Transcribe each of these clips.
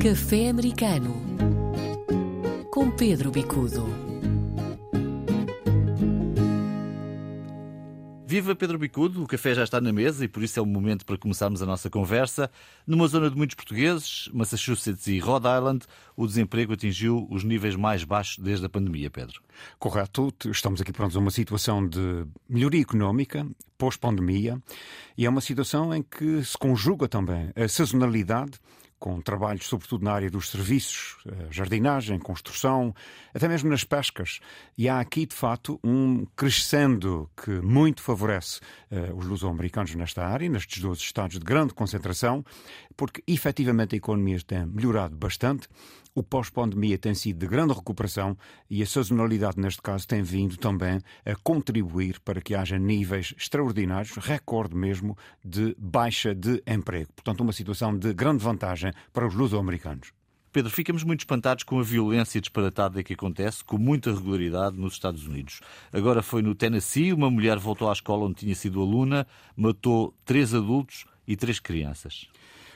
Café Americano com Pedro Bicudo. Viva Pedro Bicudo, o café já está na mesa e por isso é o momento para começarmos a nossa conversa. Numa zona de muitos portugueses, Massachusetts e Rhode Island, o desemprego atingiu os níveis mais baixos desde a pandemia, Pedro. Correto, estamos aqui prontos a uma situação de melhoria económica, pós-pandemia, e é uma situação em que se conjuga também a sazonalidade com trabalhos sobretudo na área dos serviços, eh, jardinagem, construção, até mesmo nas pescas. E há aqui, de facto, um crescendo que muito favorece uh, os luso-americanos nesta área, nestes 12 estados de grande concentração, porque efetivamente a economia tem melhorado bastante o pós-pandemia tem sido de grande recuperação e a sazonalidade, neste caso, tem vindo também a contribuir para que haja níveis extraordinários, recorde mesmo, de baixa de emprego. Portanto, uma situação de grande vantagem para os luso-americanos. Pedro, ficamos muito espantados com a violência disparatada que acontece com muita regularidade nos Estados Unidos. Agora foi no Tennessee, uma mulher voltou à escola onde tinha sido aluna, matou três adultos e três crianças.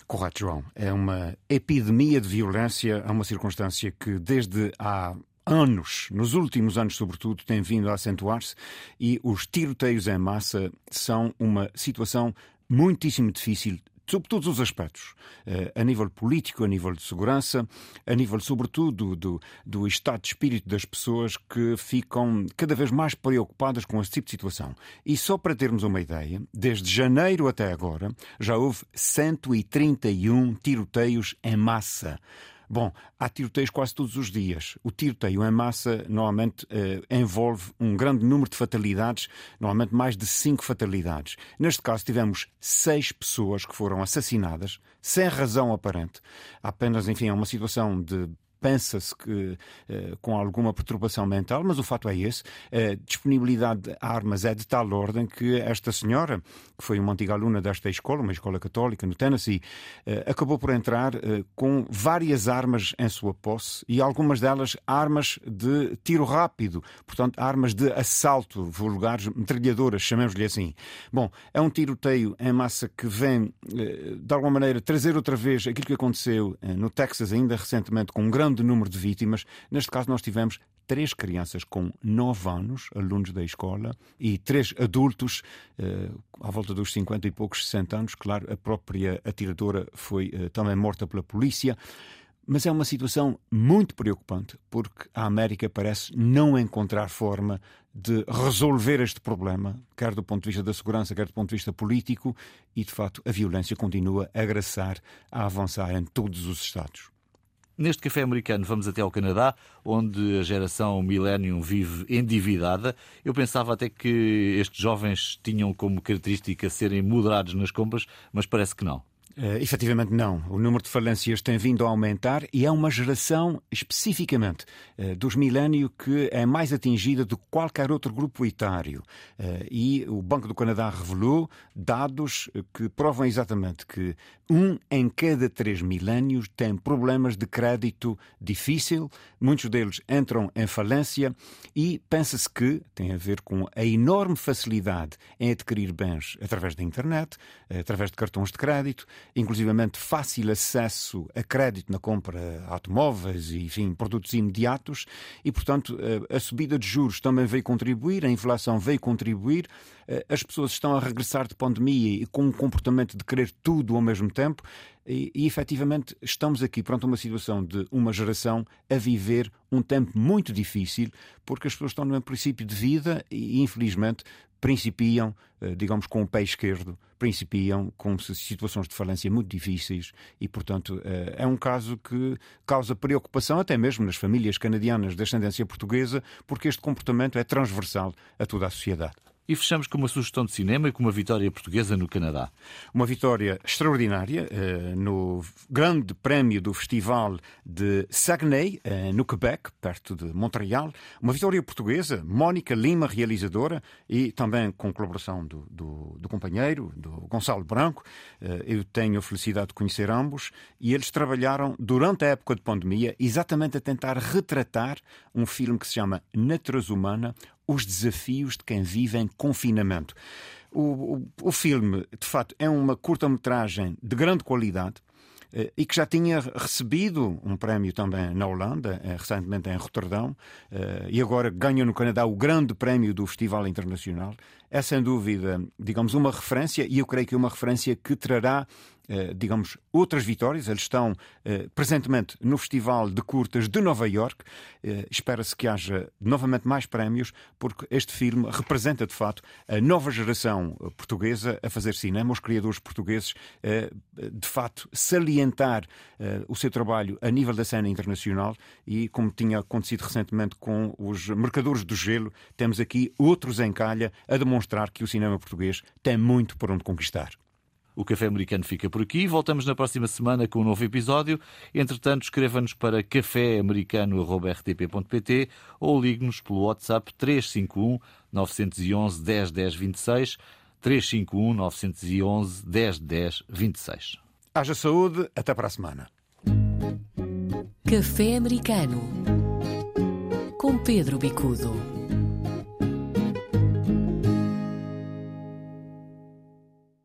Correto, João. É uma epidemia de violência, é uma circunstância que desde há anos, nos últimos anos sobretudo, tem vindo a acentuar-se e os tiroteios em massa são uma situação muitíssimo difícil sob todos os aspectos, eh, a nível político, a nível de segurança, a nível, sobretudo, do, do estado de espírito das pessoas que ficam cada vez mais preocupadas com esse tipo de situação. E só para termos uma ideia, desde janeiro até agora, já houve 131 tiroteios em massa. Bom, há tiroteios quase todos os dias. O tiroteio em massa normalmente eh, envolve um grande número de fatalidades, normalmente mais de cinco fatalidades. Neste caso, tivemos seis pessoas que foram assassinadas sem razão aparente. Apenas, enfim, é uma situação de pensa-se que eh, com alguma perturbação mental, mas o fato é esse. A disponibilidade de armas é de tal ordem que esta senhora, que foi uma antiga aluna desta escola, uma escola católica no Tennessee, eh, acabou por entrar eh, com várias armas em sua posse e algumas delas armas de tiro rápido, portanto, armas de assalto, vulgares, metralhadoras, chamemos-lhe assim. Bom, é um tiroteio em massa que vem, de alguma maneira, trazer outra vez aquilo que aconteceu no Texas ainda recentemente com um grande grande número de vítimas. Neste caso, nós tivemos três crianças com nove anos, alunos da escola, e três adultos, eh, à volta dos 50 e poucos, 60 anos. Claro, a própria atiradora foi eh, também morta pela polícia. Mas é uma situação muito preocupante, porque a América parece não encontrar forma de resolver este problema, quer do ponto de vista da segurança, quer do ponto de vista político, e de facto a violência continua a agraçar, a avançar em todos os Estados. Neste café americano vamos até ao Canadá, onde a geração Millennium vive endividada. Eu pensava até que estes jovens tinham como característica serem moderados nas compras, mas parece que não. Uh, efetivamente não. O número de falências tem vindo a aumentar e é uma geração, especificamente uh, dos milénio, que é mais atingida do que qualquer outro grupo etário. Uh, e o Banco do Canadá revelou dados que provam exatamente que um em cada três milénios tem problemas de crédito difícil, muitos deles entram em falência e pensa-se que tem a ver com a enorme facilidade em adquirir bens através da internet, através de cartões de crédito inclusivamente fácil acesso a crédito na compra de automóveis e, enfim, produtos imediatos. E, portanto, a subida de juros também veio contribuir, a inflação veio contribuir, as pessoas estão a regressar de pandemia e com um comportamento de querer tudo ao mesmo tempo. E, e efetivamente estamos aqui pronto uma situação de uma geração a viver um tempo muito difícil porque as pessoas estão num princípio de vida e infelizmente principiam, eh, digamos, com o pé esquerdo, principiam com situações de falência muito difíceis e, portanto, eh, é um caso que causa preocupação até mesmo nas famílias canadianas de ascendência portuguesa, porque este comportamento é transversal a toda a sociedade. E fechamos com uma sugestão de cinema e com uma vitória portuguesa no Canadá. Uma vitória extraordinária eh, no grande prémio do Festival de Saguenay, eh, no Quebec, perto de Montreal. Uma vitória portuguesa, Mónica Lima, realizadora, e também com colaboração do, do, do companheiro, do Gonçalo Branco. Eh, eu tenho a felicidade de conhecer ambos e eles trabalharam durante a época de pandemia exatamente a tentar retratar um filme que se chama Na Transhumana, os desafios de quem vive em confinamento. O, o, o filme, de facto, é uma curta-metragem de grande qualidade. eh, e que já tinha recebido um prémio também na Holanda, eh, recentemente em Roterdão, e agora ganha no Canadá o grande prémio do Festival Internacional. É sem dúvida, digamos, uma referência, e eu creio que é uma referência que trará eh, digamos, outras vitórias. Eles estão eh, presentemente no Festival de Curtas de Nova York. Eh, espera-se que haja novamente mais prémios, porque este filme representa, de fato, a nova geração portuguesa a fazer cinema, os criadores portugueses, de fato, salientar o seu trabalho a nível da cena internacional e, como tinha acontecido recentemente com os Mercadores do Gelo, temos aqui outros em calha a demonstrar que o cinema português tem muito por onde conquistar. O Café Americano fica por aqui. Voltamos na próxima semana com um novo episódio. Entretanto, escreva-nos para caféamericano.rtp.pt ou ligue-nos pelo WhatsApp 351 911 10 10 26 351 911 10 10 26. Haja saúde. Até para a semana. Café Americano com Pedro Bicudo.